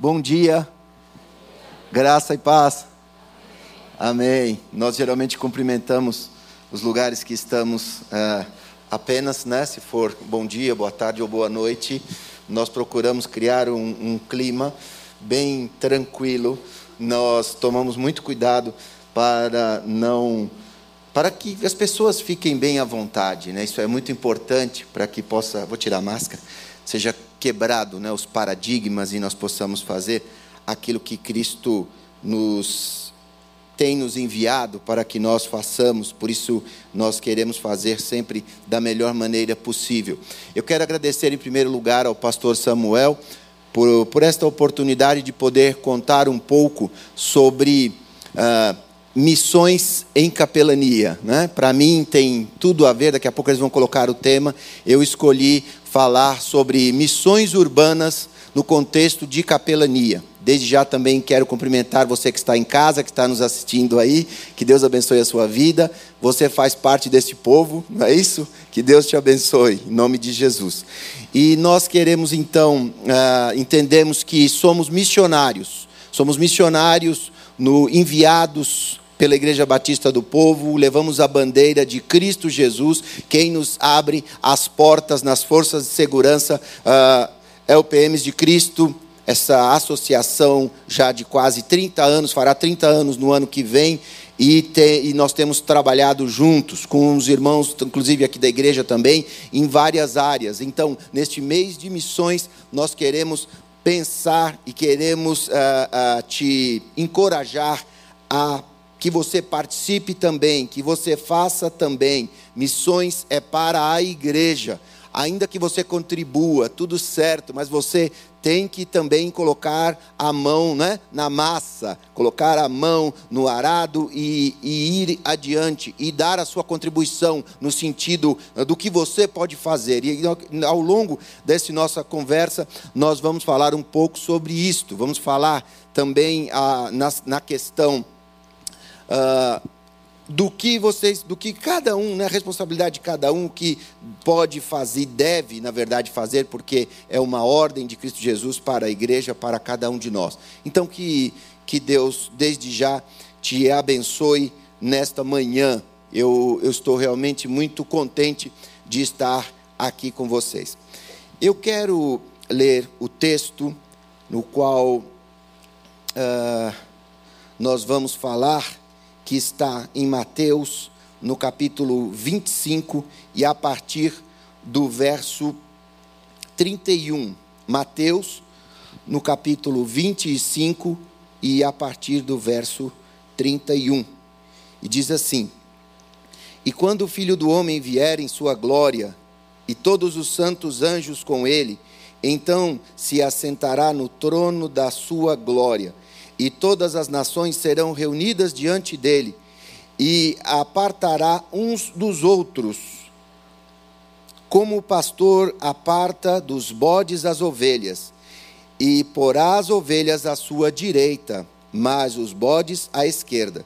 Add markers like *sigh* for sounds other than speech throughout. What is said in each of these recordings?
Bom dia, graça e paz. Amém. Nós geralmente cumprimentamos os lugares que estamos é, apenas, né? Se for bom dia, boa tarde ou boa noite, nós procuramos criar um, um clima bem tranquilo. Nós tomamos muito cuidado para não para que as pessoas fiquem bem à vontade, né? Isso é muito importante para que possa, vou tirar a máscara, seja quebrado né, os paradigmas e nós possamos fazer aquilo que Cristo nos tem nos enviado para que nós façamos, por isso nós queremos fazer sempre da melhor maneira possível. Eu quero agradecer em primeiro lugar ao pastor Samuel por, por esta oportunidade de poder contar um pouco sobre ah, missões em capelania. Né? Para mim tem tudo a ver, daqui a pouco eles vão colocar o tema. Eu escolhi falar sobre missões urbanas no contexto de capelania. Desde já também quero cumprimentar você que está em casa, que está nos assistindo aí. Que Deus abençoe a sua vida. Você faz parte deste povo, não é isso? Que Deus te abençoe, em nome de Jesus. E nós queremos então, uh, entendemos que somos missionários. Somos missionários no enviados pela Igreja Batista do Povo, levamos a bandeira de Cristo Jesus, quem nos abre as portas nas forças de segurança, uh, é o PMs de Cristo, essa associação já de quase 30 anos, fará 30 anos no ano que vem, e, te, e, nós temos trabalhado juntos com os irmãos, inclusive aqui da igreja também, em várias áreas. Então, neste mês de missões, nós queremos pensar e queremos uh, uh, te encorajar a que você participe também, que você faça também. Missões é para a igreja. Ainda que você contribua, tudo certo, mas você tem que também colocar a mão né, na massa, colocar a mão no arado e, e, ir adiante e dar a sua contribuição no sentido do que você pode fazer. E ao longo dessa nossa conversa, nós vamos falar um pouco sobre isto. Vamos falar também ah, na, na questão uh, do que vocês, do que cada um, né, a responsabilidade de cada um, que pode fazer, deve, na verdade, fazer, porque é uma ordem de Cristo Jesus para a igreja, para cada um de nós. Então, que, que Deus, desde já, te abençoe nesta manhã. Eu, eu estou realmente muito contente de estar aqui com vocês. Eu quero ler o texto no qual uh, nós vamos falar que está em Mateus, no capítulo 25, e a partir do verso 31. Mateus, no capítulo 25, e a partir do verso 31. E diz assim: E quando o filho do homem vier em sua glória, e todos os santos anjos com ele, então se assentará no trono da sua glória e todas as nações serão reunidas diante dele, e apartará uns dos outros, como o pastor aparta dos bodes as ovelhas, e porá as ovelhas à sua direita, mas os bodes à esquerda.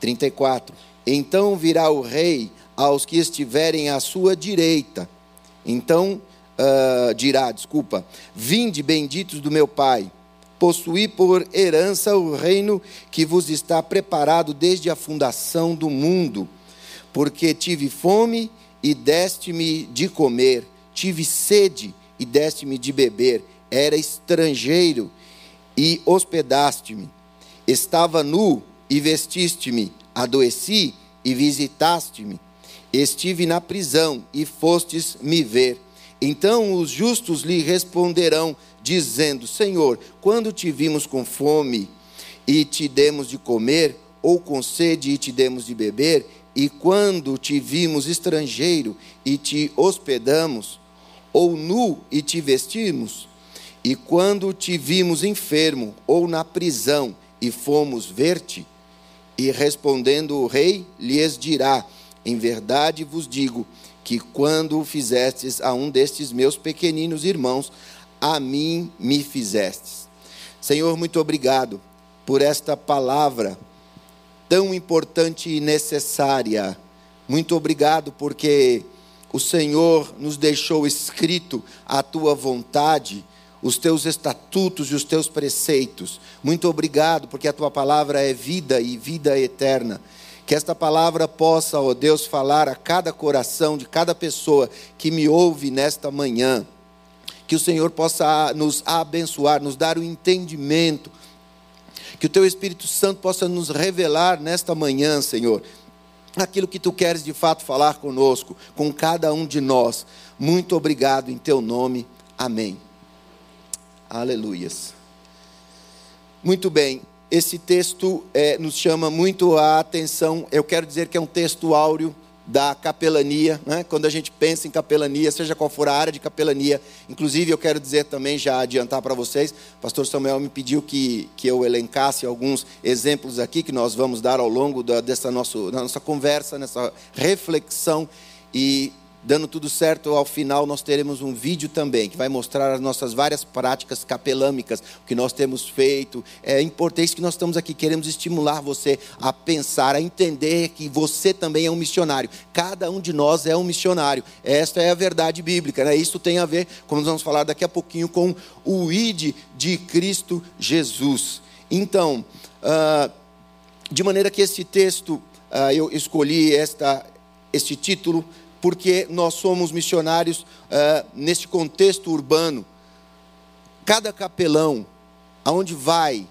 34. Então virá o rei aos que estiverem à sua direita. Então uh, dirá, desculpa, vinde benditos do meu Pai possuí por herança o reino que vos está preparado desde a fundação do mundo. Porque tive fome e deste-me de comer, tive sede e deste-me de beber, era estrangeiro e hospedaste-me, estava nu e vestiste-me, adoeci e visitaste-me, estive na prisão e fostes me ver. Então os justos lhe responderão: dizendo: Senhor, quando te vimos com fome e te demos de comer, ou com sede e te demos de beber, e quando te vimos estrangeiro e te hospedamos, ou nu e te vestimos, e quando te vimos enfermo ou na prisão e fomos ver-te? E respondendo o rei, lhes dirá: Em verdade vos digo que quando o fizestes a um destes meus pequeninos irmãos, a mim me fizestes. Senhor, muito obrigado por esta palavra tão importante e necessária. Muito obrigado porque o Senhor nos deixou escrito a tua vontade. os teus estatutos e os teus preceitos. Muito obrigado, porque a tua palavra é vida e vida eterna. Que esta palavra possa, ó Deus, falar a cada coração de cada pessoa que me ouve nesta manhã. Que o Senhor possa nos abençoar, nos dar o entendimento. Que o teu Espírito Santo possa nos revelar nesta manhã, Senhor, aquilo que tu queres de fato falar conosco, com cada um de nós. Muito obrigado em teu nome. Amém. Aleluias. Muito bem, esse texto é, nos chama muito a atenção. Eu quero dizer que é um texto áureo da capelania, né? quando a gente pensa em capelania, seja qual for a área de capelania. Inclusive, eu quero dizer também, já adiantar para vocês, o pastor Samuel me pediu que, que eu elencasse alguns exemplos aqui que nós vamos dar ao longo da, dessa nosso, da nossa conversa, nessa reflexão. E dando tudo certo, ao final nós teremos um vídeo também que vai mostrar as nossas várias práticas capelâmicas, o que nós temos feito. É importante que nós estamos aqui, queremos estimular você a pensar, a entender que você também é um missionário. Cada um de nós é um missionário. Esta é a verdade bíblica. Né? Isso tem a ver, como nós vamos falar daqui a pouquinho, com o ID de Cristo Jesus. Então, uh, de maneira que esse texto, uh, eu escolhi esta, este título porque nós somos missionários uh, neste contexto urbano. Cada capelão, aonde vai,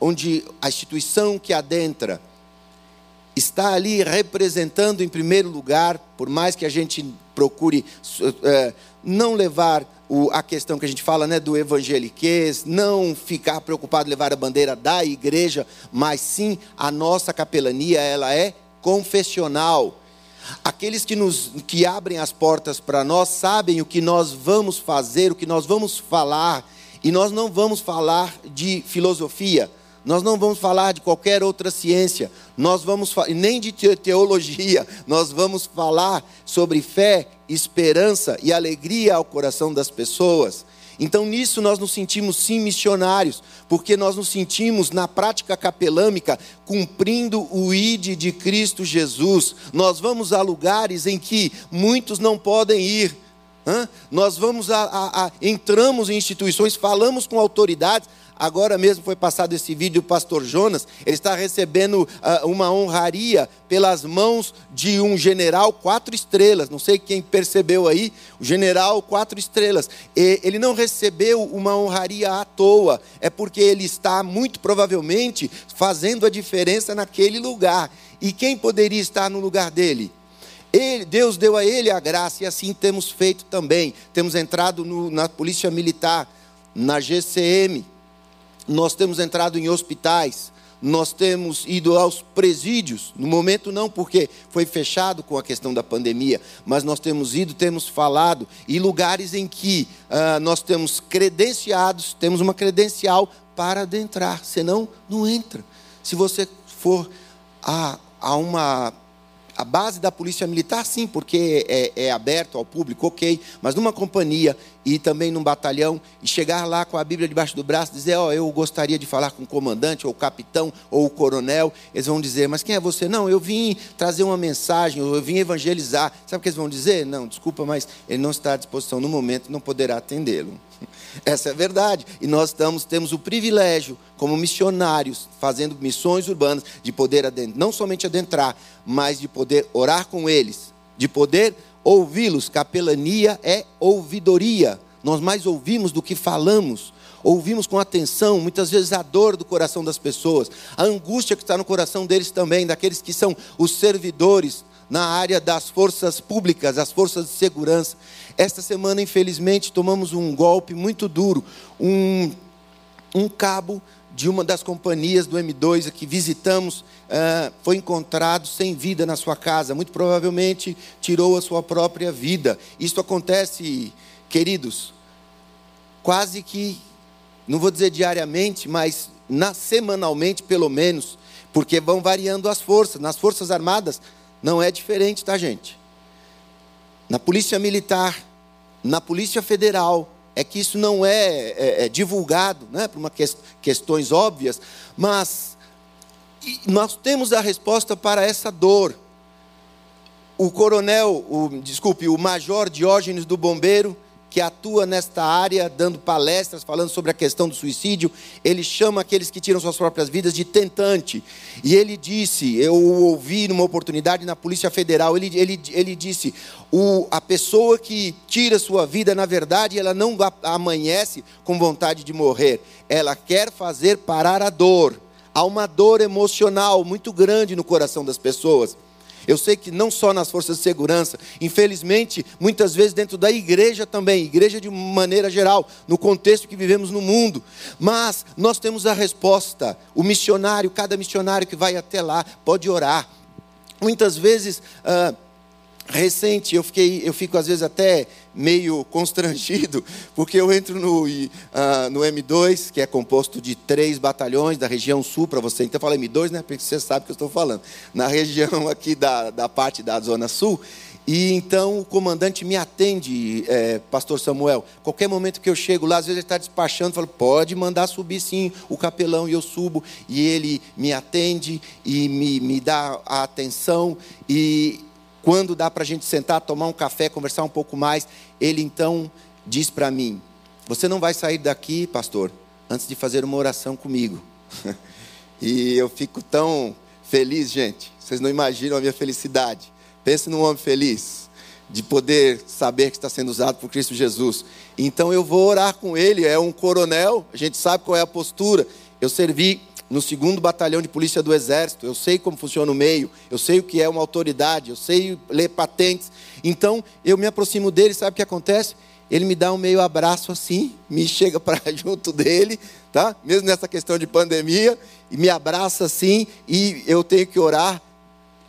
onde a instituição que adentra, está ali representando em primeiro lugar, por mais que a gente procure uh, não levar a questão que a gente fala né, do evangeliquez, não ficar preocupado em levar a bandeira da igreja, mas sim a nossa capelania, ela é confessional Aqueles que, nos, que abrem as portas para nós sabem o que nós vamos fazer, o que nós vamos falar, e nós não vamos falar de filosofia, nós não vamos falar de qualquer outra ciência, nós vamos nem de teologia, nós vamos falar sobre fé, esperança e alegria ao coração das pessoas. Então, nisso nós nos sentimos sim missionários, porque nós nos sentimos na prática capelâmica cumprindo o ID de Cristo Jesus. Nós vamos a lugares em que muitos não podem ir. Hã? Nós vamos a, a, a, entramos em instituições, falamos com autoridades, Agora mesmo foi passado esse vídeo do pastor Jonas, ele está recebendo uh, uma honraria pelas mãos de um general quatro estrelas. Não sei quem percebeu aí, o general quatro estrelas. E ele não recebeu uma honraria à toa, é porque ele está muito provavelmente fazendo a diferença naquele lugar. E quem poderia estar no lugar dele? Ele, Deus deu a ele a graça e assim temos feito também. Temos entrado no, na Polícia Militar, na GCM, nós temos entrado em hospitais, nós temos ido aos presídios, no momento não porque foi fechado com a questão da pandemia, mas nós temos ido, temos falado, e lugares em que uh, nós temos credenciados, temos uma credencial para adentrar, senão não entra. Se você for a, a uma a base da polícia militar, sim, porque é, é, aberto ao público, ok. Mas numa companhia e também num batalhão, e chegar lá com a Bíblia debaixo do braço, dizer, ó, oh, eu gostaria de falar com o comandante, ou o capitão, ou o coronel, eles vão dizer, mas quem é você? Não, eu vim trazer uma mensagem, eu vim evangelizar. Sabe o que eles vão dizer? Não, desculpa, mas ele não está à disposição no momento, não poderá atendê-lo. Essa é a verdade. E nós estamos, temos o privilégio, como missionários, fazendo missões urbanas, de poder adentrar, não somente adentrar, mas de poder orar com eles, de poder ouvi-los. Capelania é ouvidoria. Nós mais ouvimos do que falamos. Ouvimos com atenção, muitas vezes, a dor do coração das pessoas, a angústia que está no coração deles também, daqueles que são os servidores na área das forças públicas, as forças de segurança. Esta semana, infelizmente, tomamos um golpe muito duro. Um, um cabo de uma das companhias do M2 que visitamos uh, foi encontrado sem vida na sua casa. Muito provavelmente tirou a sua própria vida. Isso acontece, queridos, quase que, não vou dizer diariamente, mas na, semanalmente pelo menos, porque vão variando as forças. Nas Forças Armadas, não é diferente, tá, gente? Na polícia militar, na polícia federal, é que isso não é, é, é divulgado, né, por uma que, questões óbvias, mas nós temos a resposta para essa dor. O coronel, o, desculpe, o major Diógenes do Bombeiro, que atua nesta área, dando palestras, falando sobre a questão do suicídio. Ele chama aqueles que tiram suas próprias vidas de tentante. E ele disse, eu ouvi numa oportunidade na Polícia Federal, ele, ele, ele disse: o, a pessoa que tira sua vida, na verdade, ela não amanhece com vontade de morrer, ela quer fazer parar a dor. Há uma dor emocional muito grande no coração das pessoas. Eu sei que não só nas forças de segurança, infelizmente, muitas vezes dentro da igreja também, igreja de maneira geral, no contexto que vivemos no mundo. Mas nós temos a resposta. O missionário, cada missionário que vai até lá, pode orar. Muitas vezes. Ah, recente, eu, fiquei, eu fico às vezes até meio *laughs* constrangido, porque eu entro no, uh, no M2, que é composto de três batalhões da região sul, para você, então eu falo M2, né, porque você sabe o que eu estou falando, na região aqui da, da parte da zona sul, e então o comandante me atende, é, pastor Samuel. Qualquer momento que eu chego lá, às vezes ele está despachando, falo, pode mandar subir sim o capelão, e eu subo, e ele me atende e me, me dá a atenção, e quando dá para a gente sentar, tomar um café, conversar um pouco mais, ele então diz para mim: Você não vai sair daqui, pastor, antes de fazer uma oração comigo. *laughs* e eu fico tão feliz, gente. Vocês não imaginam a minha felicidade. Pense num homem feliz, de poder saber que está sendo usado por Cristo Jesus. Então eu vou orar com ele. É um coronel, a gente sabe qual é a postura. Eu servi no segundo batalhão de polícia do exército, eu sei como funciona o meio, eu sei o que é uma autoridade, eu sei ler patentes. Então, eu me aproximo dele, sabe o que acontece? Ele me dá um meio abraço assim, me chega para *laughs* junto dele, tá? Mesmo nessa questão de pandemia, e me abraça assim, e eu tenho que orar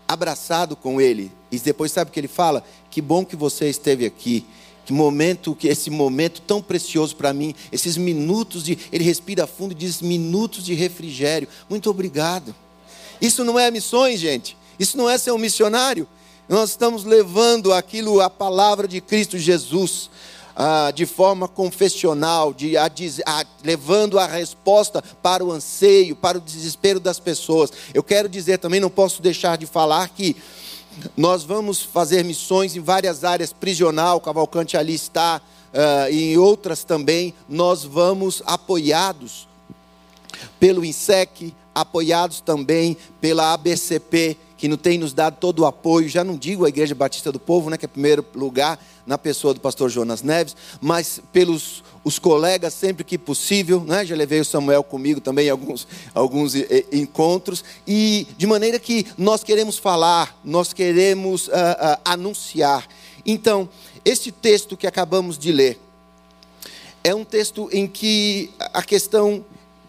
abraçado com ele. E depois sabe o que ele fala? Que bom que você esteve aqui. Que momento, que esse momento tão precioso para mim, esses minutos de, ele respira fundo e diz minutos de refrigério. Muito obrigado. Isso não é missões, gente. Isso não é ser um missionário. Nós estamos levando aquilo, a palavra de Cristo Jesus, ah, de forma confessional, de, a, a, levando a resposta para o anseio, para o desespero das pessoas. Eu quero dizer também, não posso deixar de falar que nós vamos fazer missões em várias áreas, prisional, Cavalcante ali está, uh, e em outras também. Nós vamos apoiados pelo INSEC, apoiados também pela ABCP, que não tem nos dado todo o apoio, já não digo a Igreja Batista do Povo, né, que é primeiro lugar, na pessoa do pastor Jonas Neves, mas pelos os colegas sempre que possível, né? já levei o Samuel comigo também em alguns, alguns encontros, e de maneira que nós queremos falar, nós queremos uh, uh, anunciar. Então, este texto que acabamos de ler, é um texto em que a questão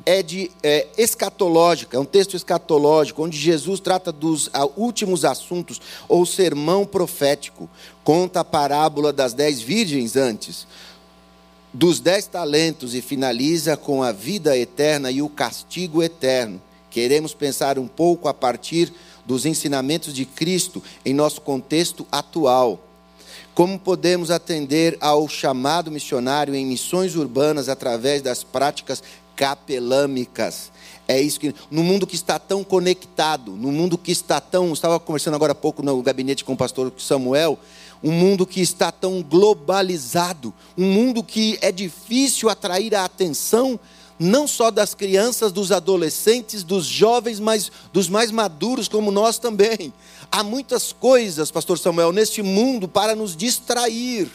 é de é, escatológica, é um texto escatológico, onde Jesus trata dos a, últimos assuntos, ou sermão profético, conta a parábola das dez virgens antes, dos dez talentos e finaliza com a vida eterna e o castigo eterno. Queremos pensar um pouco a partir dos ensinamentos de Cristo em nosso contexto atual. Como podemos atender ao chamado missionário em missões urbanas através das práticas capelâmicas? É isso que no mundo que está tão conectado, no mundo que está tão, estava conversando agora há pouco no gabinete com o pastor Samuel, um mundo que está tão globalizado, um mundo que é difícil atrair a atenção não só das crianças, dos adolescentes, dos jovens, mas dos mais maduros como nós também. Há muitas coisas, pastor Samuel, neste mundo para nos distrair.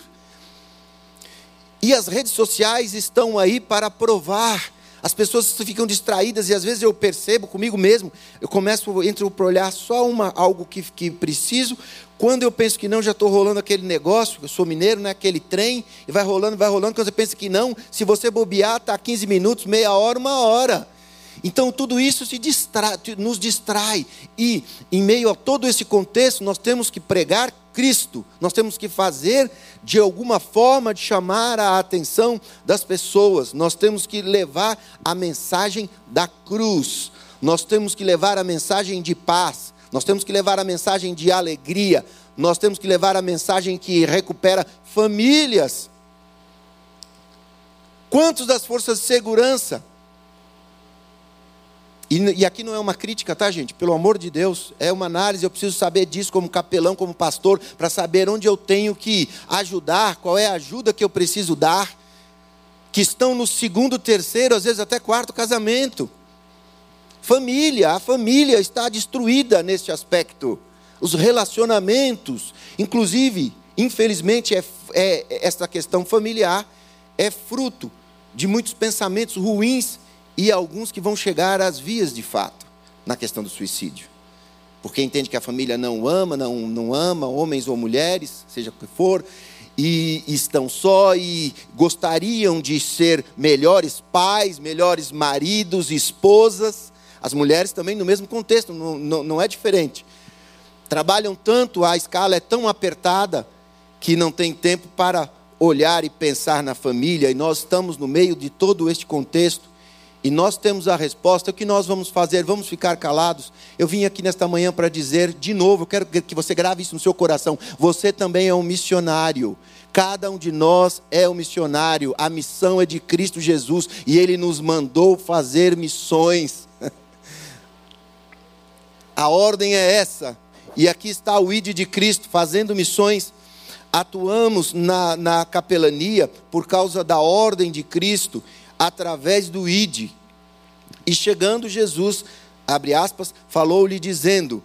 E as redes sociais estão aí para provar as pessoas ficam distraídas e às vezes eu percebo comigo mesmo, eu começo, entro para olhar só uma, algo que, que preciso, quando eu penso que não, já estou rolando aquele negócio, eu sou mineiro, né, aquele trem, e vai rolando, vai rolando, quando você pensa que não, se você bobear, está 15 minutos, meia hora, uma hora. Então tudo isso distrai, nos distrai. E em meio a todo esse contexto, nós temos que pregar Cristo. Nós temos que fazer de alguma forma de chamar a atenção das pessoas. Nós temos que levar a mensagem da cruz. Nós temos que levar a mensagem de paz. Nós temos que levar a mensagem de alegria. Nós temos que levar a mensagem que recupera famílias. Quantos das forças de segurança E, e, aqui não é uma crítica, tá, gente? Pelo amor de Deus, é uma análise. Eu preciso saber disso como capelão, como pastor, para saber onde eu tenho que ajudar, qual é a ajuda que eu preciso dar. Que estão no segundo, terceiro, às vezes até quarto casamento. Família, a família está destruída neste aspecto. Os relacionamentos, inclusive, infelizmente, é, é, essa questão familiar é fruto de muitos pensamentos ruins e alguns que vão chegar às vias de fato na questão do suicídio. Porque entende que a família não ama, não, não ama, homens ou mulheres, seja o que for, e estão só e gostariam de ser melhores pais, melhores maridos, esposas. As mulheres também no mesmo contexto, não, não, não é diferente. Trabalham tanto, a escala é tão apertada que não tem tempo para olhar e pensar na família, e nós estamos no meio de todo este contexto e nós temos a resposta, o que nós vamos fazer? Vamos ficar calados? Eu vim aqui nesta manhã para dizer, de novo, eu quero que você grave isso no seu coração: você também é um missionário. Cada um de nós é um missionário. A missão é de Cristo Jesus e Ele nos mandou fazer missões. A ordem é essa. E aqui está o ID de Cristo fazendo missões. Atuamos na, na capelania por causa da ordem de Cristo através do ide. E chegando Jesus, abre aspas, falou-lhe dizendo: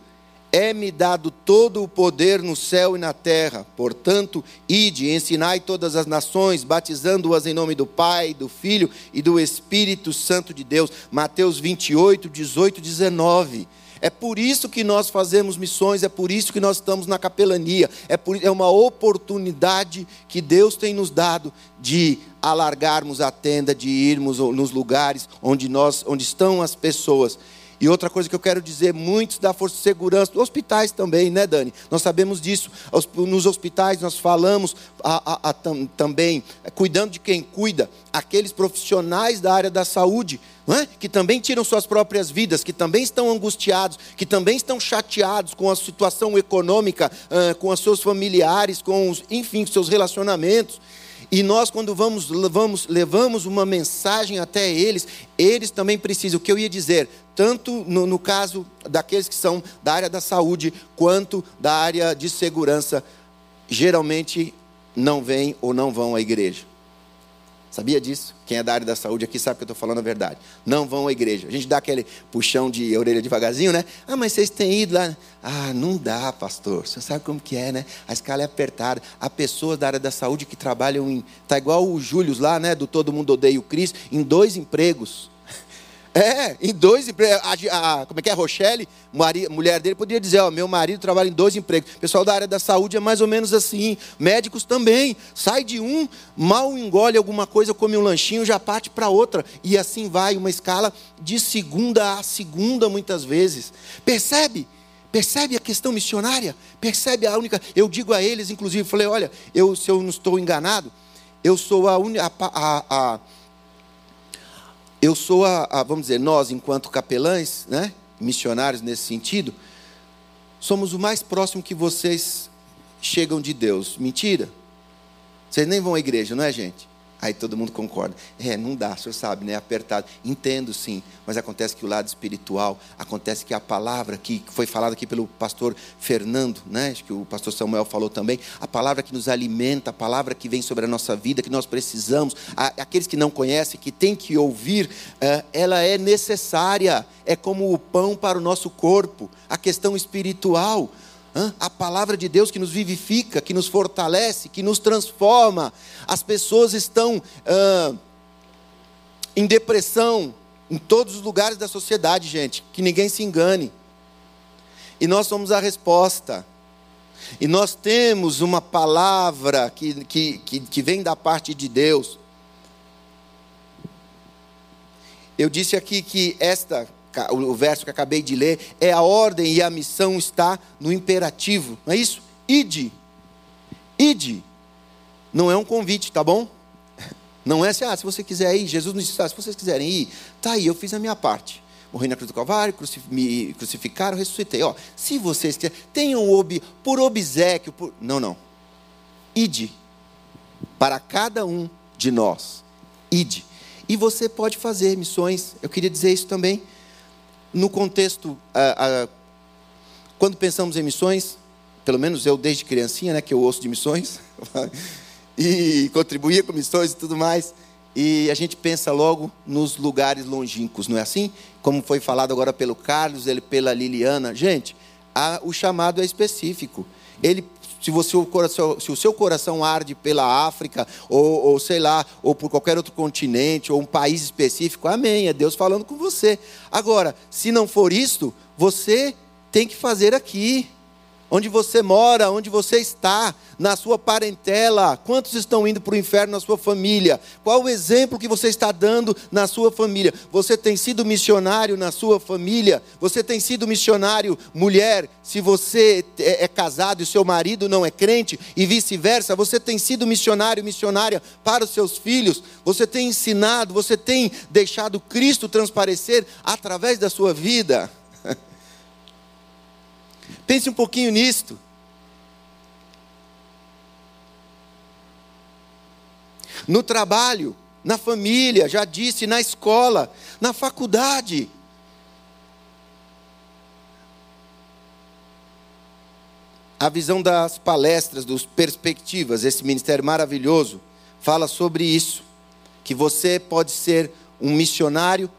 É-me dado todo o poder no céu e na terra. Portanto, ide, ensinai todas as nações, batizando-as em nome do Pai, do Filho e do Espírito Santo de Deus. Mateus 28, 18, 19. É por isso que nós fazemos missões, é por isso que nós estamos na capelania, é, por, é uma oportunidade que Deus tem nos dado de alargarmos a tenda, de irmos nos lugares onde, nós, onde estão as pessoas. E outra coisa que eu quero dizer, muitos da Força de Segurança, hospitais também, né, Dani? Nós sabemos disso. Nos hospitais nós falamos a, a, a, tam, também, cuidando de quem cuida, aqueles profissionais da área da saúde é? que também tiram suas próprias vidas, que também estão angustiados, que também estão chateados com a situação econômica, uh, com os seus familiares, com os, enfim, seus relacionamentos. E nós, quando vamos, levamos, levamos uma mensagem até eles, eles também precisam. O que eu ia dizer, tanto no, no caso daqueles que são da área da saúde, quanto da área de segurança, geralmente não vêm ou não vão à igreja. Sabia disso? Quem é da área da saúde aqui sabe que eu estou falando a verdade. Não vão à igreja. A gente dá aquele puxão de orelha devagarzinho, né? Ah, mas vocês têm ido lá. Ah, não dá, pastor. Você sabe como que é, né? A escala é apertada. Há pessoas da área da saúde que trabalham em. Está igual o Júlio lá, né? Do Todo Mundo Odeia o Cris, em dois empregos. É, em dois empregos. A, a, como é que é? Rochelle, a mulher dele, poderia dizer: Ó, meu marido trabalha em dois empregos. Pessoal da área da saúde é mais ou menos assim. Médicos também. Sai de um, mal engole alguma coisa, come um lanchinho, já parte para outra. E assim vai, uma escala de segunda a segunda, muitas vezes. Percebe? Percebe a questão missionária? Percebe a única. Eu digo a eles, inclusive, falei: olha, eu, se eu não estou enganado, eu sou a única. A, a, eu sou a, a, vamos dizer, nós, enquanto capelães, né, missionários nesse sentido, somos o mais próximo que vocês chegam de Deus. Mentira? Vocês nem vão à igreja, não é, gente? Aí todo mundo concorda. É, não dá, o senhor sabe, né? Apertado. Entendo sim, mas acontece que o lado espiritual, acontece que a palavra que foi falada aqui pelo pastor Fernando, né? Acho que o pastor Samuel falou também, a palavra que nos alimenta, a palavra que vem sobre a nossa vida, que nós precisamos, aqueles que não conhecem, que têm que ouvir, é, ela é necessária, é como o pão para o nosso corpo, a questão espiritual a palavra de Deus que nos vivifica, que nos fortalece, que nos transforma. As pessoas estão ah, em depressão em todos os lugares da sociedade, gente, que ninguém se engane. E nós somos a resposta. E nós temos uma palavra que, que, que, que vem da parte de Deus. Eu disse aqui que esta o verso que acabei de ler, é a ordem e a missão está no imperativo, não é isso? Ide. Ide. Não é um convite, tá bom? Não é assim, ah, se você quiser ir, Jesus nos disse, ah, se vocês quiserem ir, tá aí, eu fiz a minha parte. Morri na cruz do Calvário, me crucificaram, ressuscitei. Ó, se vocês quiserem, tenham ob, por obsequio, por... não, não. Ide para cada um de nós. Ide. E você pode fazer missões. Eu queria dizer isso também no contexto, a, a, quando pensamos em missões, pelo menos eu desde criancinha, né, que eu ouço de missões, *laughs* e contribuía com missões e tudo mais, e a gente pensa logo nos lugares longínquos, não é assim? Como foi falado agora pelo Carlos, ele pela Liliana. Gente, a, o chamado é específico. Ele, se, você, se o seu coração arde pela África, ou, ou sei lá, ou por qualquer outro continente, ou um país específico, amém, é Deus falando com você. Agora, se não for isto, você tem que fazer aqui onde você mora, onde você está, na sua parentela, quantos estão indo para o inferno na sua família? Qual o exemplo que você está dando na sua família? Você tem sido missionário na sua família? Você tem sido missionário, mulher, se você é, é casado e seu marido não é crente, e vice-versa, você tem sido missionário, missionária para os seus filhos? Você tem ensinado, você tem deixado Cristo transparecer através da sua vida? *laughs* Pense um pouquinho nisto. No trabalho, na família, já disse, na escola, na faculdade. A visão das palestras, dos perspectivas, esse ministério maravilhoso, fala sobre isso. Que você pode ser um missionário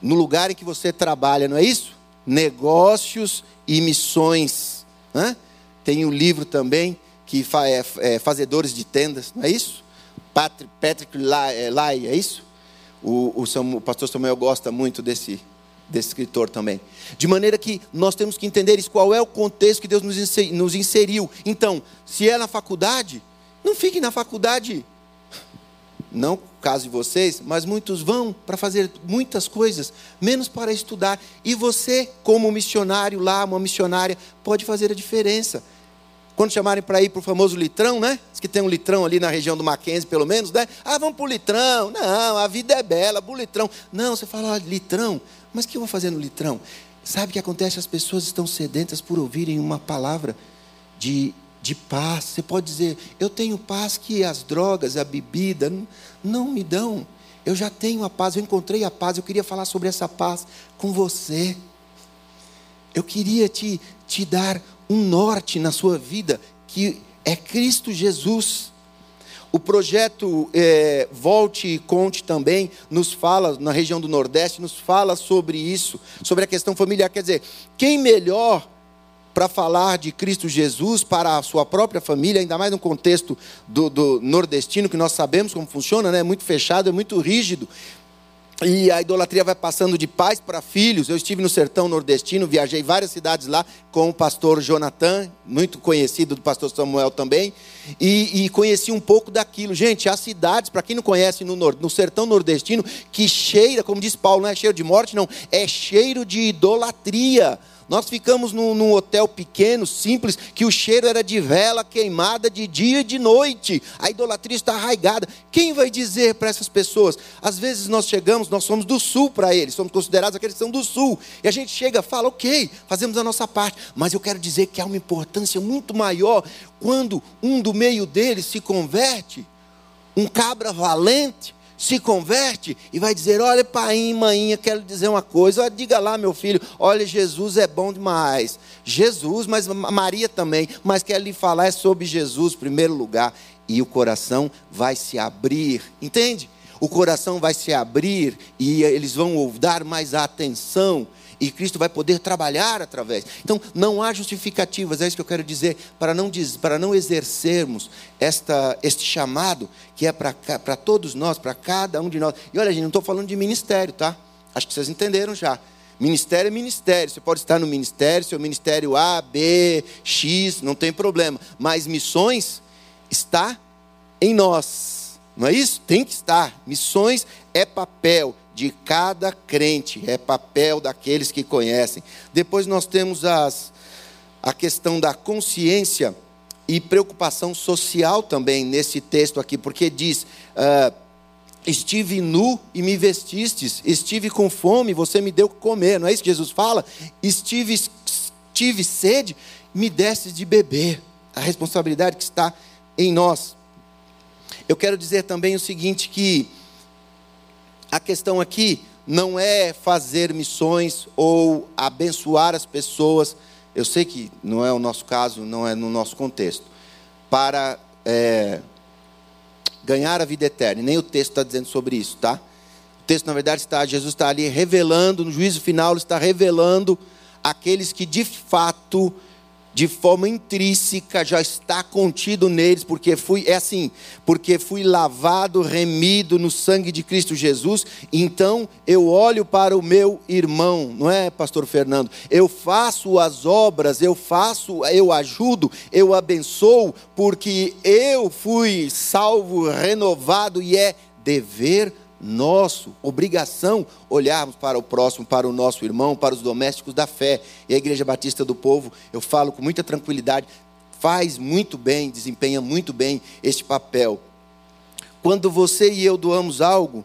no lugar em que você trabalha, não é isso? Negócios e missões. Né? Tem um livro também, que é, é, Fazedores de Tendas, não é isso? Patrick, Patrick Lai, é, Lai, é isso? O, o, o pastor Samuel gosta muito desse, desse escritor também. De maneira que nós temos que entender isso, qual é o contexto que Deus nos inseriu. Então, se é na faculdade, não fique na faculdade não caso de vocês, mas muitos vão para fazer muitas coisas, menos para estudar. E você, como missionário lá, uma missionária, pode fazer a diferença. Quando chamarem para ir para o famoso litrão, né? Diz que tem um litrão ali na região do Mackenzie, pelo menos, né? Ah, vamos para o litrão. Não, a vida é bela, para o litrão. Não, você fala, ah, litrão, mas o que eu vou fazer no litrão? Sabe o que acontece? As pessoas estão sedentas por ouvirem uma palavra de de paz. Você pode dizer: Eu tenho paz que as drogas, a bebida não me dão. Eu já tenho a paz, eu encontrei a paz. Eu queria falar sobre essa paz com você. Eu queria te, te dar um norte na sua vida, que é Cristo Jesus. O projeto é, Volte e Conte também nos fala, na região do Nordeste, nos fala sobre isso, sobre a questão familiar. Quer dizer, quem melhor para falar de Cristo Jesus para a sua própria família, ainda mais no contexto do, do nordestino, que nós sabemos como funciona, né? é muito fechado, é muito rígido. E a idolatria vai passando de pais para filhos. Eu estive no sertão nordestino, viajei várias cidades lá com o pastor Jonathan, muito conhecido do pastor Samuel também, e, e conheci um pouco daquilo. Gente, as cidades, para quem não conhece no, no sertão nordestino, que cheira, como diz Paulo, não é cheiro de morte, não, é cheiro de idolatria. Nós ficamos num, num, hotel pequeno, simples, que o cheiro era de vela queimada de dia e de noite. A idolatria está arraigada. Quem vai dizer para essas pessoas? Às vezes nós chegamos, nós somos do sul para eles, somos considerados aqueles que são do sul. E a gente chega, fala, ok, fazemos a nossa parte. Mas eu quero dizer que há uma importância muito maior quando um do meio deles se converte, um cabra valente se converte e vai dizer: Olha, pai, mãinha, quero dizer uma coisa. Diga lá, meu filho, olha, Jesus é bom demais. Jesus, mas Maria também, mas quer lhe falar é sobre Jesus, em primeiro lugar. E o coração vai se abrir, entende? O coração vai se abrir e eles vão dar mais atenção e Cristo vai poder trabalhar através. Então, não há justificativas, é isso que eu quero dizer, para não, para não exercermos esta, este chamado que é para, para todos nós, para cada um de nós. E olha, gente, não estou falando de ministério, tá? Acho que vocês entenderam já. Ministério é ministério. Você pode estar no ministério, seu ministério A, B, X, não tem problema. Mas missões está em nós. Não é isso? Tem que estar. Missões é papel, de cada crente, é papel daqueles que conhecem. Depois nós temos as, a questão da consciência e preocupação social também nesse texto aqui, porque diz: uh, Estive nu e me vestistes, estive com fome, você me deu comer, não é isso que Jesus fala? Estive, tive sede, me deste de beber. A responsabilidade que está em nós. Eu quero dizer também o seguinte: que a questão aqui não é fazer missões ou abençoar as pessoas. Eu sei que não é o nosso caso, não é no nosso contexto. Para é, ganhar a vida eterna. Nem o texto está dizendo sobre isso, tá? O texto, na verdade, está, Jesus está ali revelando, no juízo final, ele está revelando aqueles que de fato de forma intrínseca já está contido neles, porque fui, é assim, porque fui lavado, remido no sangue de Cristo Jesus, então eu olho para o meu irmão, não é, pastor Fernando? Eu faço as obras, eu faço, eu ajudo, eu abençoo, porque eu fui salvo, renovado e é dever nosso, obrigação, olharmos para o próximo, para o nosso irmão, para os domésticos da fé. E a Igreja Batista do Povo, eu falo com muita tranquilidade, faz muito bem, desempenha muito bem este papel. Quando você e eu doamos algo,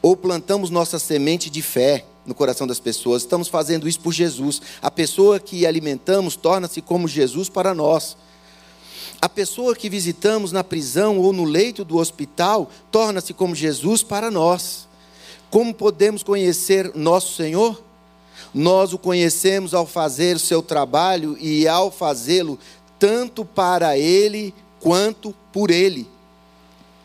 ou plantamos nossa semente de fé no coração das pessoas, estamos fazendo isso por Jesus. A pessoa que alimentamos torna-se como Jesus para nós. A pessoa que visitamos na prisão ou no leito do hospital torna-se como Jesus para nós. Como podemos conhecer nosso Senhor? Nós o conhecemos ao fazer o seu trabalho e ao fazê-lo tanto para Ele quanto por Ele.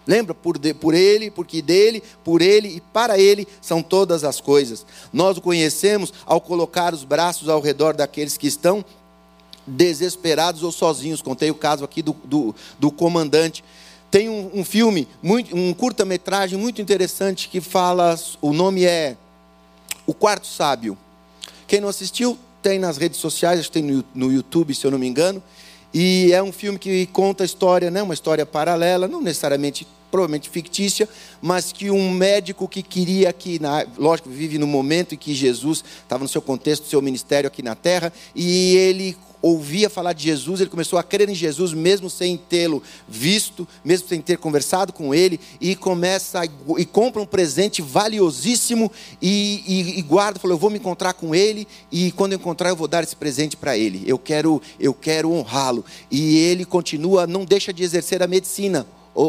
Lembra? Por, de, por Ele, porque dele, por Ele e para Ele são todas as coisas. Nós o conhecemos ao colocar os braços ao redor daqueles que estão desesperados ou sozinhos. Contei o caso aqui do, do, do comandante. Tem um, um filme, muito, um curta-metragem muito interessante que fala, o nome é O Quarto Sábio. Quem não assistiu, tem nas redes sociais, acho que tem no, no YouTube, se eu não me engano. E é um filme que conta a história, né, uma história paralela, não necessariamente provavelmente fictícia, mas que um médico que queria que, na, lógico, vive no momento em que Jesus estava no seu contexto, no seu ministério aqui na terra, e ele ouvia falar de Jesus, ele começou a crer em Jesus, mesmo sem tê-lo visto, mesmo sem ter conversado com ele, e começa e compra um presente valiosíssimo e, e, e guarda, falou: Eu vou me encontrar com ele, e quando eu encontrar, eu vou dar esse presente para ele. Eu quero, eu quero honrá-lo. E ele continua, não deixa de exercer a medicina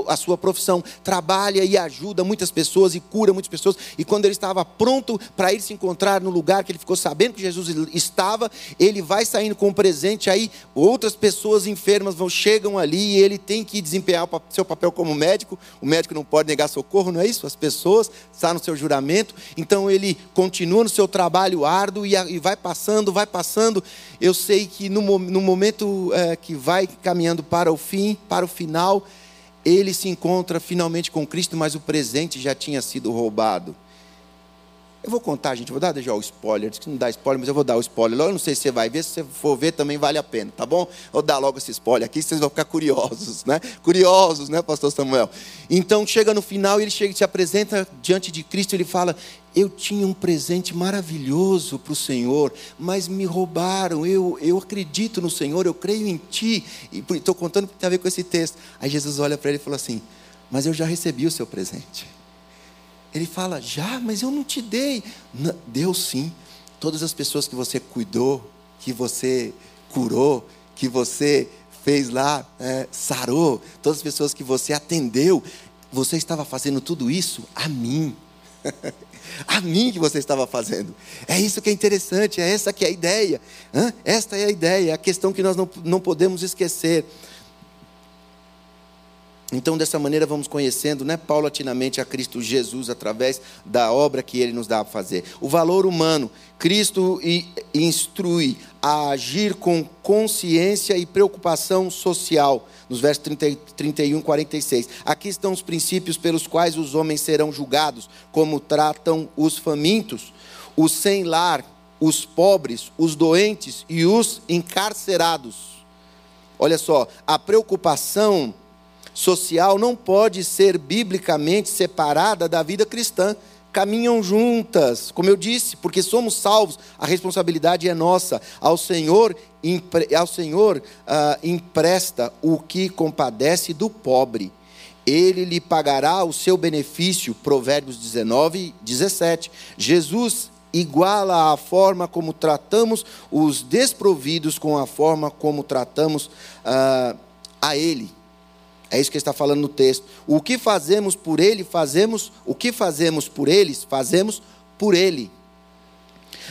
a sua profissão, trabalha e ajuda muitas pessoas e cura muitas pessoas. E quando ele estava pronto para ir se encontrar no lugar que ele ficou sabendo que Jesus estava, ele vai saindo com um presente. Aí outras pessoas enfermas vão chegam ali e ele tem que desempenhar o seu papel como médico. O médico não pode negar socorro, não é isso? As pessoas está no seu juramento. Então ele continua no seu trabalho árduo e, vai passando, vai passando. Eu sei que no, momento é, que vai caminhando para o fim, para o final ele se encontra finalmente com Cristo, mas o presente já tinha sido roubado. Eu vou contar, gente, vou dar já o spoiler, diz que não dá spoiler, mas eu vou dar o spoiler. Eu não sei se você vai ver, se você for ver também vale a pena, tá bom? Vou dar logo esse spoiler aqui, vocês vão ficar curiosos, né? Curiosos, né, pastor Samuel? Então, chega no final, ele chega, se apresenta diante de Cristo, ele fala: "Eu tinha um presente maravilhoso para o Senhor, mas me roubaram. Eu eu acredito no Senhor, eu creio em ti." E estou contando porque tem a ver com esse texto. Aí Jesus olha para ele e fala assim: "Mas eu já recebi o seu presente." Ele fala, já, mas eu não te dei. Deu sim. Todas as pessoas que você cuidou, que você curou, que você fez lá, é, sarou, todas as pessoas que você atendeu, você estava fazendo tudo isso a mim. *laughs* a mim que você estava fazendo. É isso que é interessante, é essa que é a ideia. Hã? Esta é a ideia, é a questão que nós não, não podemos esquecer. Então, dessa maneira, vamos conhecendo né, paulatinamente a Cristo Jesus através da obra que ele nos dá a fazer. O valor humano, Cristo instrui a agir com consciência e preocupação social, nos versos 30, 31 e 46. Aqui estão os princípios pelos quais os homens serão julgados, como tratam os famintos, os sem lar, os pobres, os doentes e os encarcerados. Olha só, a preocupação social não pode ser biblicamente separada da vida cristã. Caminham juntas, como eu disse, porque somos salvos, a responsabilidade é nossa. Ao Senhor, ao Senhor uh, empresta o que compadece do pobre. Ele lhe pagará o seu benefício. Provérbios 19, 17. Jesus iguala a forma como tratamos os desprovidos com a forma como tratamos uh, a Ele. É isso que está falando no texto. O que fazemos por ele, fazemos, o que fazemos por eles, fazemos por Ele.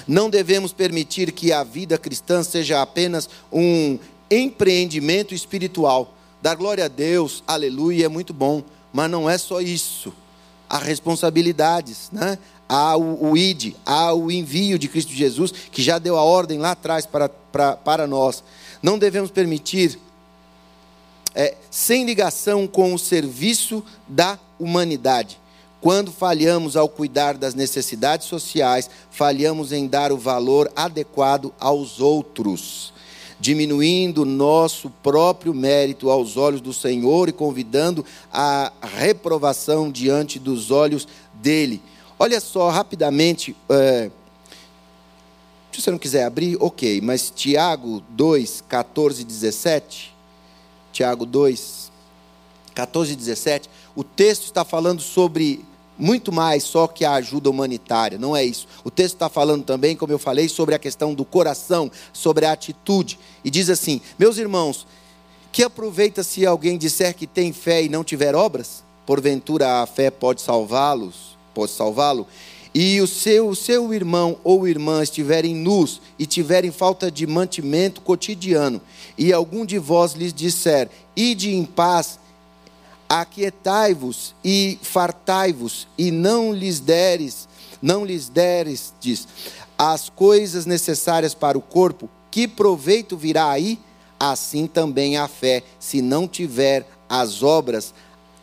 Não devemos permitir que a vida cristã seja apenas um empreendimento espiritual. Dar glória a Deus, aleluia, é muito bom, mas não é só isso. Há responsabilidades, né? há o, o ID, há o envio de Cristo Jesus, que já deu a ordem lá atrás para, para, para nós. Não devemos permitir, é, sem ligação com o serviço da humanidade. Quando falhamos ao cuidar das necessidades sociais, falhamos em dar o valor adequado aos outros, diminuindo nosso próprio mérito aos olhos do Senhor e convidando a reprovação diante dos olhos dele. Olha só, rapidamente, é, se você não quiser abrir, ok, mas Tiago 2, 14 e 17. Tiago 2, 14 e 17. O texto está falando sobre muito mais só que a ajuda humanitária, não é isso. O texto está falando também, como eu falei, sobre a questão do coração, sobre a atitude. E diz assim: Meus irmãos, que aproveita se alguém disser que tem fé e não tiver obras? Porventura a fé pode salvá-los, pode salvá-lo? E o seu, o seu irmão ou irmã estiverem nus e tiverem falta de mantimento cotidiano, e algum de vós lhes disser: Ide em paz aquietai-vos e fartai-vos, e não lhes deres, não lhes deres, diz, as coisas necessárias para o corpo, que proveito virá aí? Assim também a fé, se não tiver as obras,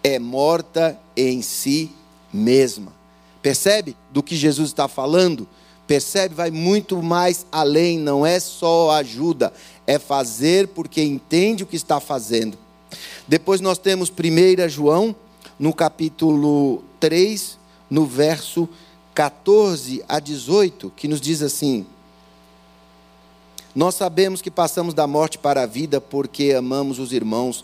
é morta em si mesma. Percebe do que Jesus está falando? Percebe? Vai muito mais além, não é só ajuda, é fazer porque entende o que está fazendo. Depois nós temos 1 João, no capítulo 3, no verso 14 a 18, que nos diz assim: Nós sabemos que passamos da morte para a vida porque amamos os irmãos.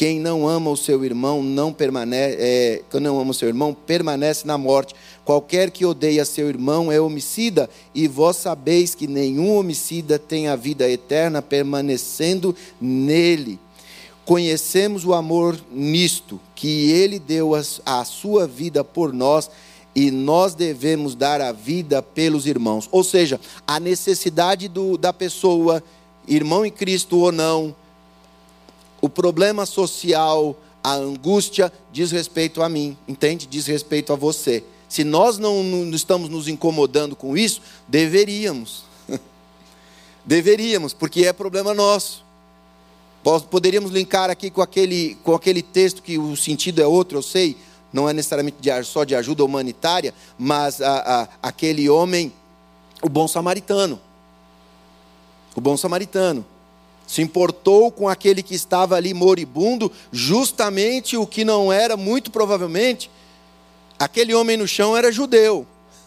Quem não ama o seu irmão não permanece, é, quem não ama o seu irmão permanece na morte. Qualquer que odeia seu irmão é homicida, e vós sabeis que nenhum homicida tem a vida eterna permanecendo nele. Conhecemos o amor nisto, que ele deu a, sua vida por nós e nós devemos dar a vida pelos irmãos. Ou seja, a necessidade do, da pessoa, irmão em Cristo ou não, o problema social, a angústia, diz respeito a mim, entende? Diz respeito a você. Se nós não, não estamos nos incomodando com isso, deveríamos. *laughs* deveríamos, porque é problema nosso. Poderíamos linkar aqui com aquele, com aquele texto que o sentido é outro, eu sei, não é necessariamente de, só de ajuda humanitária, mas a, a, aquele homem, o bom samaritano. O bom samaritano se importou com aquele que estava ali moribundo, justamente o que não era, muito provavelmente, aquele homem no chão era judeu.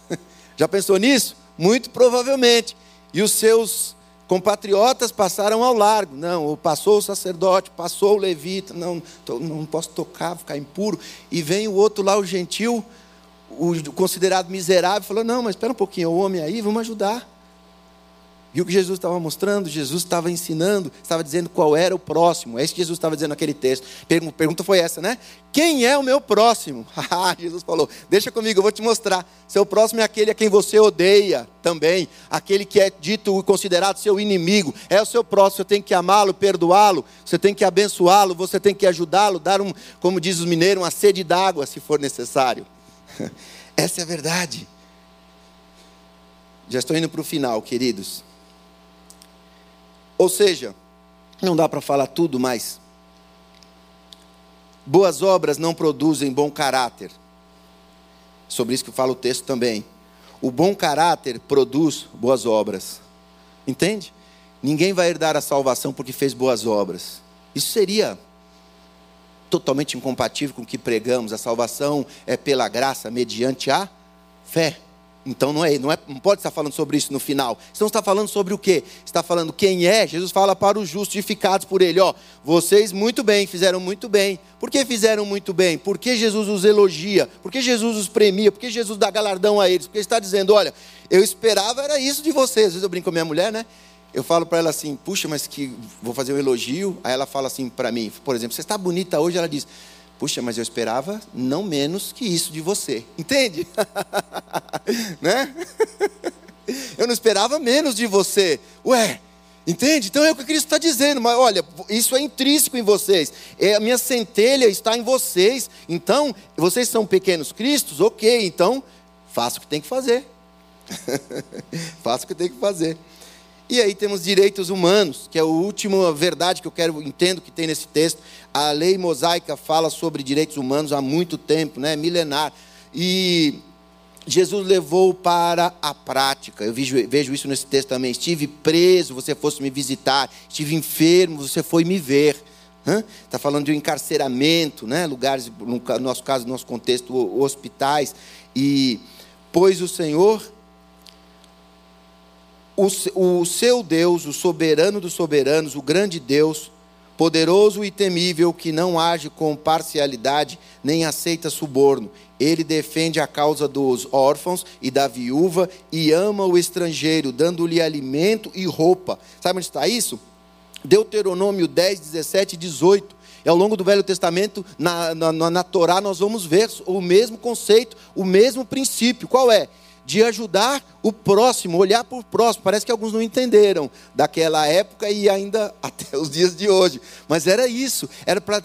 *laughs* Já pensou nisso? Muito provavelmente. E os seus compatriotas passaram ao largo. Não, passou o sacerdote, passou o levita, não, não posso tocar, ficar impuro. E vem o outro lá, o gentil, o considerado miserável, falou: Não, mas espera um pouquinho, o homem aí, vamos ajudar. E o que Jesus estava mostrando? Jesus estava ensinando, estava dizendo qual era o próximo. É isso que Jesus estava dizendo naquele texto. Pergunta foi essa, né? Quem é o meu próximo? *laughs* Ah, Jesus falou: Deixa comigo, eu vou te mostrar. Seu próximo é aquele a quem você odeia também. Aquele que é dito e considerado seu inimigo. É o seu próximo. Você tem que amá-lo, perdoá-lo. Você tem que abençoá-lo. Você tem que ajudá-lo. Dar um, como diz os mineiros, uma sede d'água, se for necessário. *laughs* Essa é a verdade. Já estou indo para o final, queridos. Ou seja, não dá para falar tudo, mas boas obras não produzem bom caráter. Sobre isso que fala o texto também. O bom caráter produz boas obras. Entende? Ninguém vai herdar a salvação porque fez boas obras. Isso seria totalmente incompatível com o que pregamos. A salvação é pela graça mediante a fé. Então não é, não é, não pode estar falando sobre isso no final. Então está falando sobre o quê? Está falando quem é? Jesus fala para os justificados por ele, ó, vocês muito bem, fizeram muito bem. Por que fizeram muito bem? Porque Jesus os elogia, porque Jesus os premia, porque Jesus dá galardão a eles, porque está dizendo, olha, eu esperava era isso de vocês. Às vezes eu brinco com a minha mulher, né? Eu falo para ela assim, puxa, mas que vou fazer um elogio. Aí ela fala assim para mim, por exemplo, você está bonita hoje, ela diz, Puxa, mas eu esperava não menos que isso de você. Entende? *laughs* né? *laughs* eu não esperava menos de você. Ué, entende? Então é o que Cristo está dizendo. Mas olha, isso é intrínseco em vocês. É, a minha centelha está em vocês. Então, vocês são pequenos cristos? Ok, então faça o que tem que fazer. *laughs* faça o que tem que fazer. E aí temos direitos humanos, que é a última verdade que eu quero entendo que tem nesse texto. A lei mosaica fala sobre direitos humanos há muito tempo, né, milenar. E Jesus levou para a prática. Eu vejo, vejo isso nesse texto também. Estive preso, você fosse me visitar. Estive enfermo, você foi me ver. Está falando de um encarceramento, né? lugares, no nosso caso, no nosso contexto, hospitais. E pois o Senhor o, o seu Deus, o soberano dos soberanos, o grande Deus, poderoso e temível, que não age com parcialidade nem aceita suborno. Ele defende a causa dos órfãos e da viúva e ama o estrangeiro, dando-lhe alimento e roupa. Sabe onde está isso? Deuteronômio 10, 17 e 18. E ao longo do Velho Testamento, na, na, na Torá, nós vamos ver o mesmo conceito, o mesmo princípio. Qual é? De ajudar o próximo, olhar para o próximo. Parece que alguns não entenderam daquela época e ainda *laughs* até os dias de hoje. Mas era isso, era para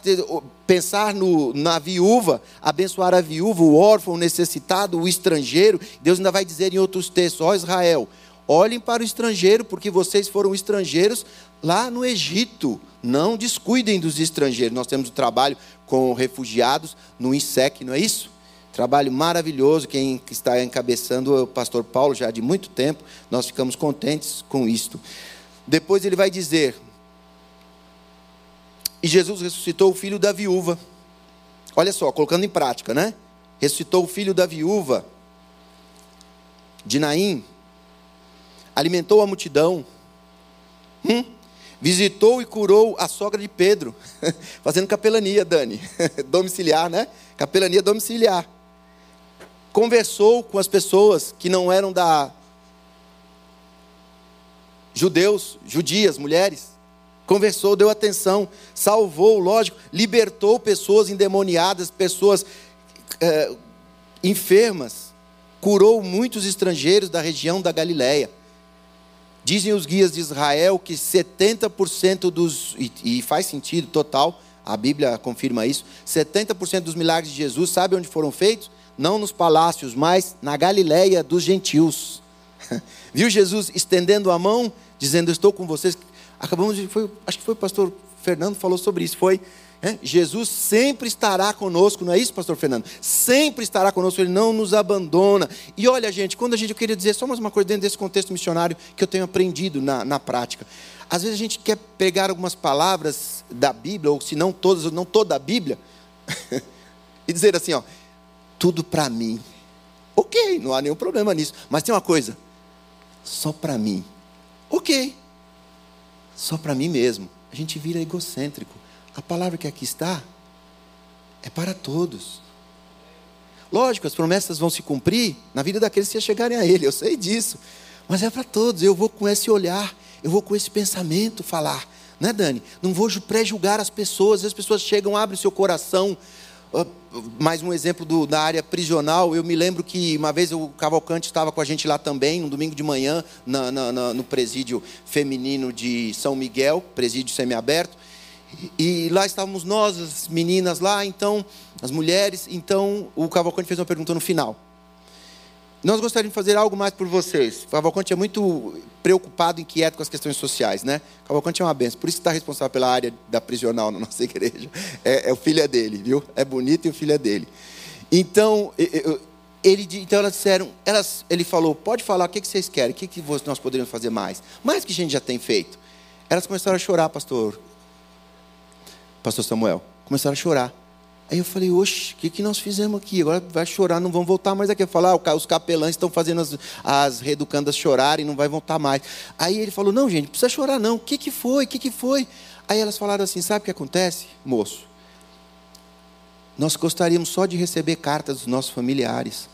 pensar no, na viúva, abençoar a viúva, o órfão, o necessitado, o estrangeiro. Deus ainda vai dizer em outros textos: ó Israel, olhem para o estrangeiro, porque vocês foram estrangeiros lá no Egito. Não descuidem dos estrangeiros. Nós temos o trabalho com refugiados no INSEC, não é isso? Trabalho maravilhoso, quem está encabeçando é o pastor Paulo já de muito tempo. Nós ficamos contentes com isto. Depois ele vai dizer: E Jesus ressuscitou o filho da viúva. Olha só, colocando em prática, né? Ressuscitou o filho da viúva de Naim, alimentou a multidão, hum? visitou e curou a sogra de Pedro, *laughs* fazendo capelania, Dani, *laughs* domiciliar, né? Capelania domiciliar conversou com as pessoas que não eram da judeus, judias, mulheres. Conversou, deu atenção, salvou, lógico, libertou pessoas endemoniadas, pessoas é, enfermas, curou muitos estrangeiros da região da Galileia. Dizem os guias de Israel que 70% dos, e, e faz sentido total, a Bíblia confirma isso, 70% dos milagres de Jesus, sabe onde foram feitos? Não nos palácios, mas na Galiléia dos gentios. *laughs* Viu Jesus estendendo a mão, dizendo: Estou com vocês. Acabamos de. Foi, acho que foi o pastor Fernando falou sobre isso. Foi. É, Jesus sempre estará conosco, não é isso, pastor Fernando? Sempre estará conosco, ele não nos abandona. E olha, gente, quando a gente, eu queria dizer só mais uma coisa dentro desse contexto missionário que eu tenho aprendido na, na prática. Às vezes a gente quer pegar algumas palavras da Bíblia, ou se não todas, ou não toda a Bíblia, *laughs* e dizer assim: ó, tudo para mim. Ok, não há nenhum problema nisso. Mas tem uma coisa: só para mim. Ok, só para mim mesmo. A gente vira egocêntrico. A palavra que aqui está é para todos. Lógico, as promessas vão se cumprir na vida daqueles que chegarem a Ele, eu sei disso. Mas é para todos. Eu vou com esse olhar, eu vou com esse pensamento falar. Né, Dani? Não vou pré-julgar as pessoas. As pessoas chegam, abrem seu coração, mais um exemplo do, da área prisional. Eu me lembro que uma vez o Cavalcante estava com a gente lá também, um domingo de manhã, na, na, na, no presídio feminino de São Miguel, presídio semiaberto. E, e lá estávamos nós, as meninas lá, então, as mulheres. Então, o Cavalcante fez uma pergunta no final. Nós gostaríamos de fazer algo mais por vocês. Cavalcante é muito preocupado, inquieto com as questões sociais, né? Cavalcante é uma benção. Por isso está responsável pela área da prisional na nossa *laughs* igreja. É, é, o filho é dele, viu? É bonito e o filho é dele. Então, ele, então elas disseram, elas, ele falou, pode falar, o que, que vocês querem? O que, que nós poderíamos fazer mais? Mais que a gente já tem feito. Elas começaram a chorar, pastor. Pastor Samuel. Começaram a chorar. Aí eu falei, oxe, o que, que nós fizemos aqui? Agora vai chorar, não vão voltar mais aqui. Falar, ah, os capelães estão fazendo as, as reeducandas chorarem, não vai voltar mais. Aí ele falou, não, gente, não precisa chorar não. O que, que foi? O que, que foi? Aí elas falaram assim, sabe o que acontece, moço? Nós gostaríamos só de receber cartas dos nossos familiares.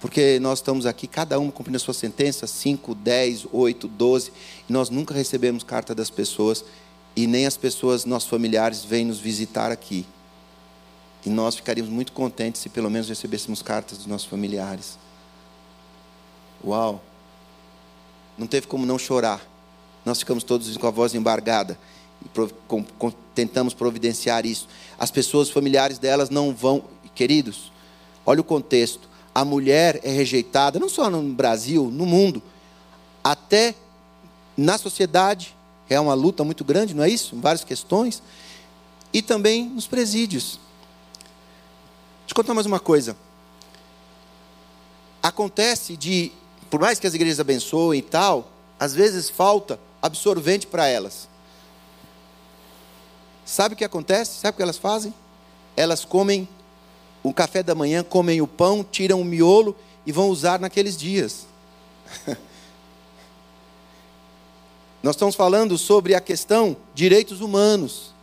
Porque nós estamos aqui, cada um cumprindo a sua sentença, 5, 10, 8, 12, e nós nunca recebemos carta das pessoas, e nem as pessoas, nossos familiares, vêm nos visitar aqui. E nós ficaríamos muito contentes se pelo menos recebêssemos cartas dos nossos familiares. Uau! Não teve como não chorar. Nós ficamos todos com a voz embargada e com, com, tentamos providenciar isso. As pessoas familiares delas não vão, queridos, olha o contexto. A mulher é rejeitada, não só no Brasil, no mundo, até na sociedade. É uma luta muito grande, não é isso? Em várias questões. E também nos presídios. Deixa eu contar mais uma coisa. Acontece de, por mais que as igrejas abençoem e tal, às vezes falta absorvente para elas. Sabe o que acontece? Sabe o que elas fazem? Elas comem o café da manhã, comem o pão, tiram o miolo e vão usar naqueles dias. *laughs* Nós estamos falando sobre a questão direitos humanos.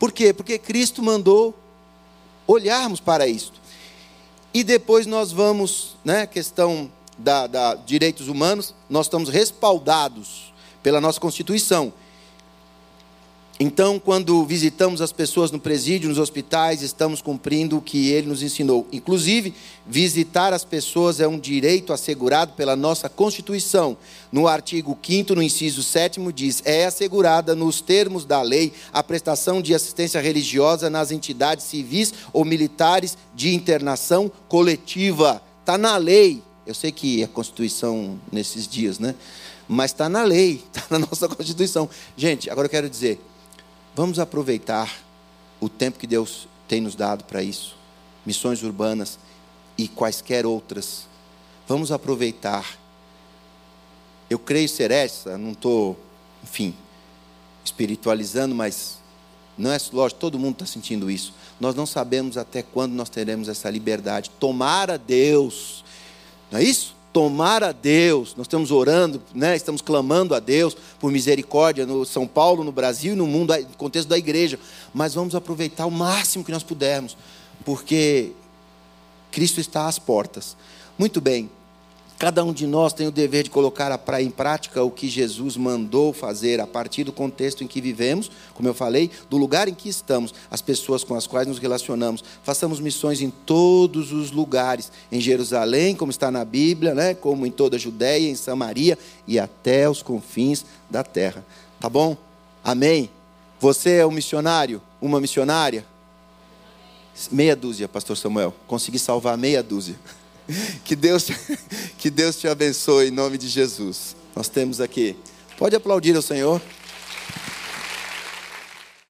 Por quê? Porque Cristo mandou olharmos para isto. E depois nós vamos, né, questão da, da direitos humanos, nós estamos respaldados pela nossa Constituição. Então, quando visitamos as pessoas no presídio, nos hospitais, estamos cumprindo o que ele nos ensinou. Inclusive, visitar as pessoas é um direito assegurado pela nossa Constituição. No artigo 5, no inciso 7, diz: é assegurada, nos termos da lei, a prestação de assistência religiosa nas entidades civis ou militares de internação coletiva. Está na lei. Eu sei que é a Constituição nesses dias, né? Mas está na lei, está *laughs* na nossa Constituição. Gente, agora eu quero dizer Vamos aproveitar o tempo que Deus tem nos dado para isso, missões urbanas e quaisquer outras. Vamos aproveitar. Eu creio ser essa, não estou, enfim, espiritualizando, mas não é lógico, todo mundo está sentindo isso. Nós não sabemos até quando nós teremos essa liberdade. Tomara Deus, não é isso? Tomar a Deus. Nós estamos orando, né? estamos clamando a Deus por misericórdia no São Paulo, no Brasil, no mundo, no contexto da igreja. Mas vamos aproveitar o máximo que nós pudermos, porque Cristo está às portas. Muito bem. Cada um de nós tem o dever de colocar em prática o que Jesus mandou fazer a partir do contexto em que vivemos, como eu falei, do lugar em que estamos, as pessoas com as quais nos relacionamos. Façamos missões em todos os lugares, em Jerusalém, como está na Bíblia, né? como em toda a Judéia, em Samaria e até os confins da terra. Tá bom? Amém? Você é um missionário? Uma missionária? Meia dúzia, Pastor Samuel. Consegui salvar meia dúzia. *laughs* *laughs* Que Deus, *laughs* que Deus te abençoe em nome de Jesus. Nós temos aqui. Pode aplaudir o Senhor.